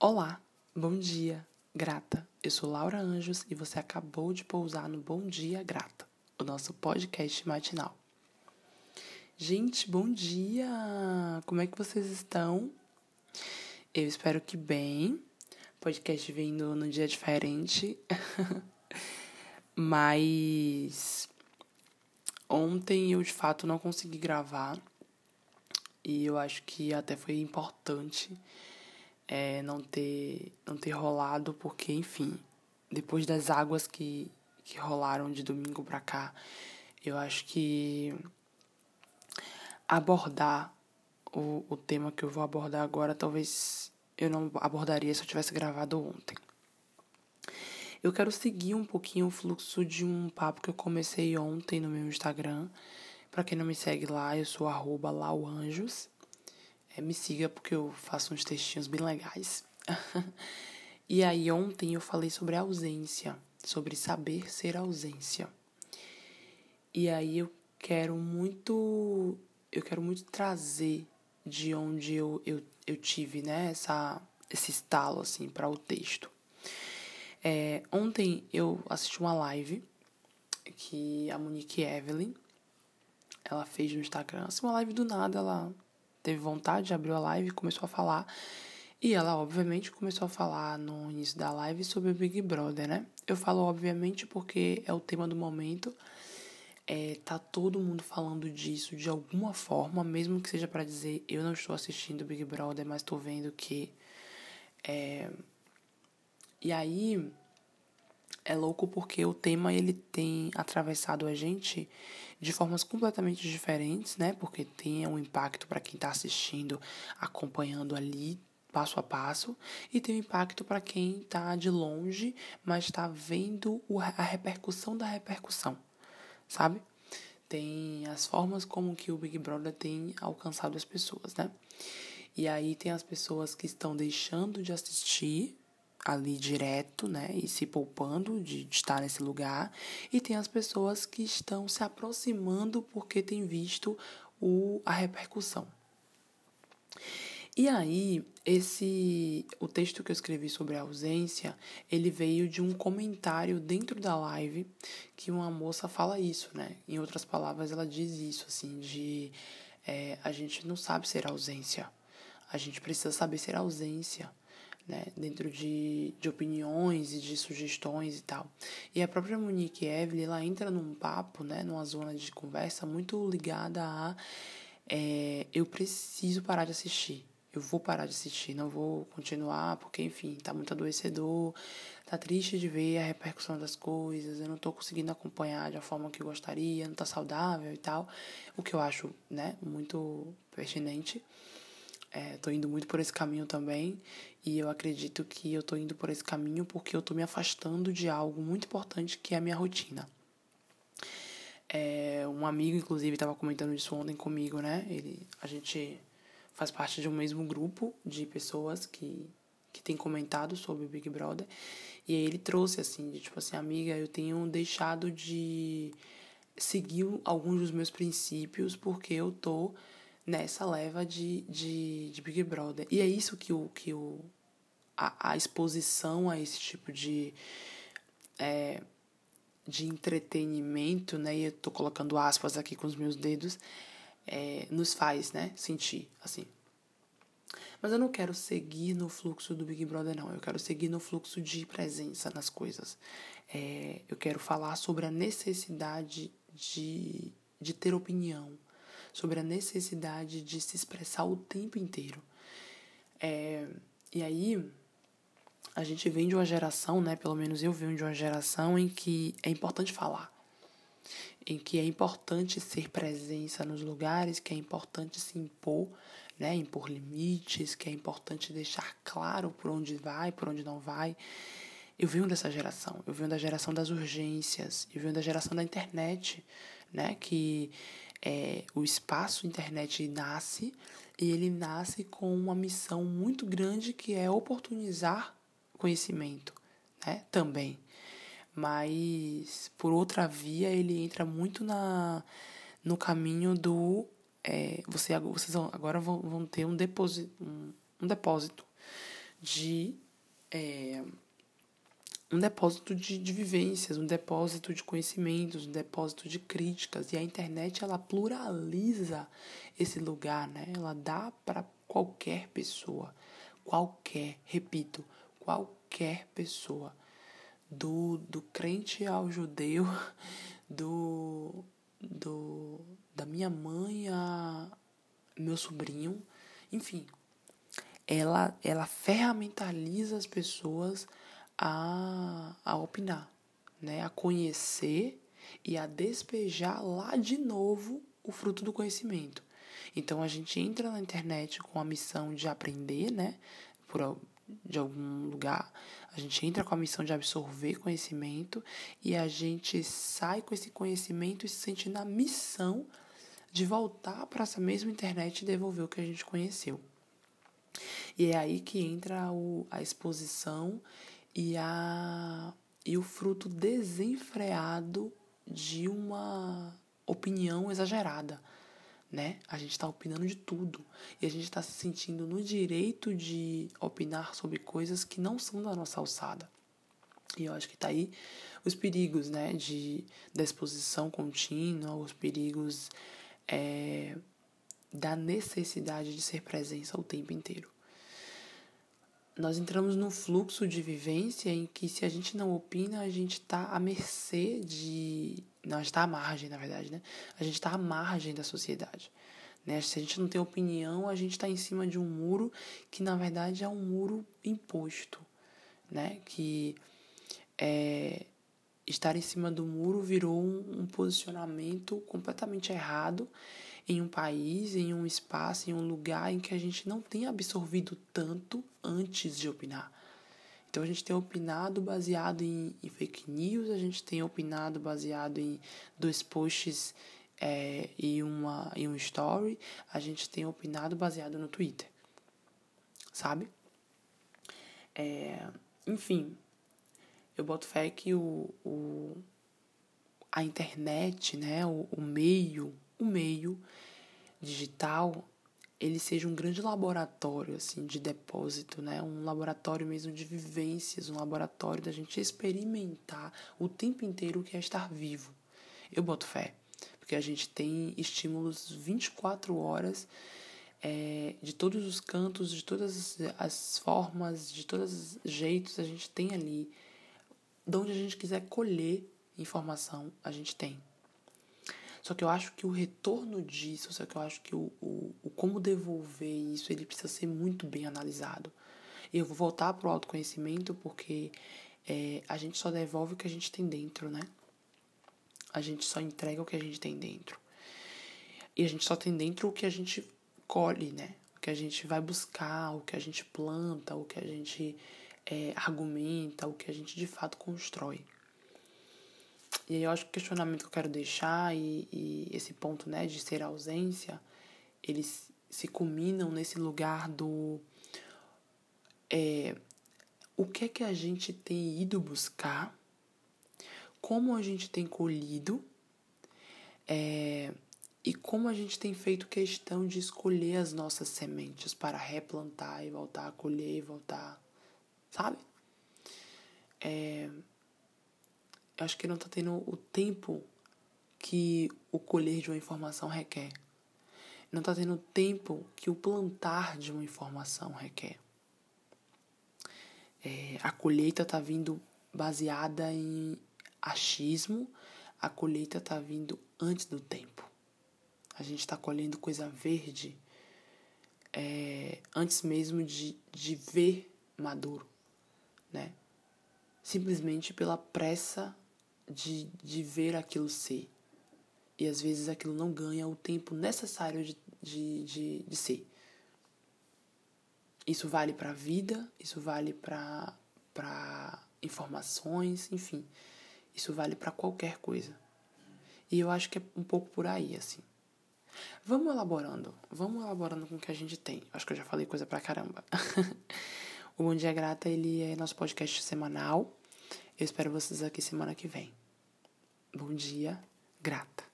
Olá, bom dia, grata. Eu sou Laura Anjos e você acabou de pousar no Bom Dia Grata, o nosso podcast matinal. Gente, bom dia! Como é que vocês estão? Eu espero que bem. Podcast vindo num dia diferente. Mas ontem eu de fato não consegui gravar. E eu acho que até foi importante é, não ter não ter rolado porque enfim depois das águas que que rolaram de domingo para cá eu acho que abordar o, o tema que eu vou abordar agora talvez eu não abordaria se eu tivesse gravado ontem eu quero seguir um pouquinho o fluxo de um papo que eu comecei ontem no meu Instagram. Para quem não me segue lá, eu sou arroba lauanjos. É, me siga porque eu faço uns textinhos bem legais. e aí ontem eu falei sobre ausência, sobre saber ser ausência. E aí eu quero muito eu quero muito trazer de onde eu, eu, eu tive, né, essa, esse estalo, assim, para o texto. É, ontem eu assisti uma live que a Monique Evelyn, ela fez no Instagram, assim, uma live do nada, ela teve vontade, abriu a live e começou a falar. E ela, obviamente, começou a falar no início da live sobre o Big Brother, né? Eu falo, obviamente, porque é o tema do momento. É, tá todo mundo falando disso de alguma forma, mesmo que seja para dizer eu não estou assistindo Big Brother, mas estou vendo que. É... E aí é louco porque o tema ele tem atravessado a gente de formas completamente diferentes, né? Porque tem um impacto para quem está assistindo, acompanhando ali passo a passo, e tem um impacto para quem está de longe, mas está vendo a repercussão da repercussão, sabe? Tem as formas como que o Big Brother tem alcançado as pessoas, né? E aí tem as pessoas que estão deixando de assistir ali direto, né, e se poupando de, de, estar nesse lugar, e tem as pessoas que estão se aproximando porque têm visto o, a repercussão. E aí, esse o texto que eu escrevi sobre a ausência, ele veio de um comentário dentro da live que uma moça fala isso, né? Em outras palavras, ela diz isso, assim, de é, a gente não sabe ser ausência. A gente precisa saber ser ausência né, dentro de, de opiniões e de sugestões e tal. E a própria Monique Evelyn, ela entra num papo, né, numa zona de conversa muito ligada a é, eu preciso parar de assistir. Eu vou parar de assistir, não vou continuar, porque, enfim, tá muito adoecedor, tá triste de ver a repercussão das coisas, eu não tô conseguindo acompanhar da forma que eu gostaria, não tá saudável e tal. O que eu acho, né, muito pertinente. É, tô indo muito por esse caminho também e eu acredito que eu tô indo por esse caminho porque eu tô me afastando de algo muito importante que é a minha rotina. É, um amigo, inclusive, estava comentando isso ontem comigo, né? Ele, a gente faz parte de um mesmo grupo de pessoas que, que tem comentado sobre o Big Brother. E aí ele trouxe assim, de tipo assim, amiga, eu tenho deixado de seguir alguns dos meus princípios porque eu tô nessa leva de, de, de Big Brother. E é isso que o, que o, a, a exposição a esse tipo de, é, de entretenimento, né? E eu tô colocando aspas aqui com os meus dedos, é, nos faz, né? Sentir, assim. Mas eu não quero seguir no fluxo do Big Brother, não. Eu quero seguir no fluxo de presença nas coisas. É, eu quero falar sobre a necessidade de, de ter opinião, sobre a necessidade de se expressar o tempo inteiro. É, e aí, a gente vem de uma geração, né? Pelo menos eu venho de uma geração em que é importante falar, em que é importante ser presença nos lugares, que é importante se impor, né? Impor limites, que é importante deixar claro por onde vai, por onde não vai. Eu venho dessa geração, eu venho da geração das urgências, eu venho da geração da internet, né? Que é, o espaço internet nasce e ele nasce com uma missão muito grande que é oportunizar conhecimento, né? Também. Mas por outra via ele entra muito na no caminho do é, você vocês agora vão, vão ter um depósito um, um depósito de é, um depósito de, de vivências, um depósito de conhecimentos, um depósito de críticas. E a internet ela pluraliza esse lugar, né? Ela dá para qualquer pessoa, qualquer, repito, qualquer pessoa, do, do crente ao judeu, do, do da minha mãe a meu sobrinho, enfim, ela ela ferramentaliza as pessoas a, a opinar, né? a conhecer e a despejar lá de novo o fruto do conhecimento. Então a gente entra na internet com a missão de aprender, né? Por, de algum lugar, a gente entra com a missão de absorver conhecimento e a gente sai com esse conhecimento e se sente na missão de voltar para essa mesma internet e devolver o que a gente conheceu. E é aí que entra o, a exposição e, a, e o fruto desenfreado de uma opinião exagerada, né? A gente está opinando de tudo e a gente está se sentindo no direito de opinar sobre coisas que não são da nossa alçada. E eu acho que está aí os perigos, né, de, da exposição contínua, os perigos é, da necessidade de ser presença o tempo inteiro nós entramos num fluxo de vivência em que se a gente não opina, a gente está à mercê de. Não, a gente está à margem, na verdade, né? A gente está à margem da sociedade. Né? Se a gente não tem opinião, a gente está em cima de um muro que, na verdade, é um muro imposto. Né? Que é, estar em cima do muro virou um, um posicionamento completamente errado em um país, em um espaço, em um lugar em que a gente não tem absorvido tanto antes de opinar. Então a gente tem opinado baseado em, em fake news, a gente tem opinado baseado em dois posts é, e, uma, e um story, a gente tem opinado baseado no Twitter. Sabe? É, enfim, eu boto fé que o, o, a internet, né, o, o meio o meio digital ele seja um grande laboratório assim de depósito, né? Um laboratório mesmo de vivências, um laboratório da gente experimentar o tempo inteiro o que é estar vivo. Eu boto fé, porque a gente tem estímulos 24 horas é, de todos os cantos, de todas as formas, de todos os jeitos, a gente tem ali. De onde a gente quiser colher informação, a gente tem. Só que eu acho que o retorno disso, só que eu acho que o, o, o como devolver isso, ele precisa ser muito bem analisado. Eu vou voltar para o autoconhecimento porque é, a gente só devolve o que a gente tem dentro, né? A gente só entrega o que a gente tem dentro. E a gente só tem dentro o que a gente colhe, né? O que a gente vai buscar, o que a gente planta, o que a gente é, argumenta, o que a gente de fato constrói. E aí eu acho que o questionamento que eu quero deixar e, e esse ponto, né, de ser ausência, eles se culminam nesse lugar do é, o que é que a gente tem ido buscar, como a gente tem colhido é, e como a gente tem feito questão de escolher as nossas sementes para replantar e voltar a colher e voltar, sabe? É, acho que não está tendo o tempo que o colher de uma informação requer. Não está tendo o tempo que o plantar de uma informação requer. É, a colheita está vindo baseada em achismo, a colheita está vindo antes do tempo. A gente está colhendo coisa verde é, antes mesmo de, de ver maduro, né? Simplesmente pela pressa de, de ver aquilo ser. E às vezes aquilo não ganha o tempo necessário de, de, de, de ser. Isso vale para a vida, isso vale para informações, enfim. Isso vale para qualquer coisa. E eu acho que é um pouco por aí, assim. Vamos elaborando, vamos elaborando com o que a gente tem. Acho que eu já falei coisa pra caramba. o Bom Dia Grata, ele é nosso podcast semanal. Eu espero vocês aqui semana que vem. Bom dia, grata.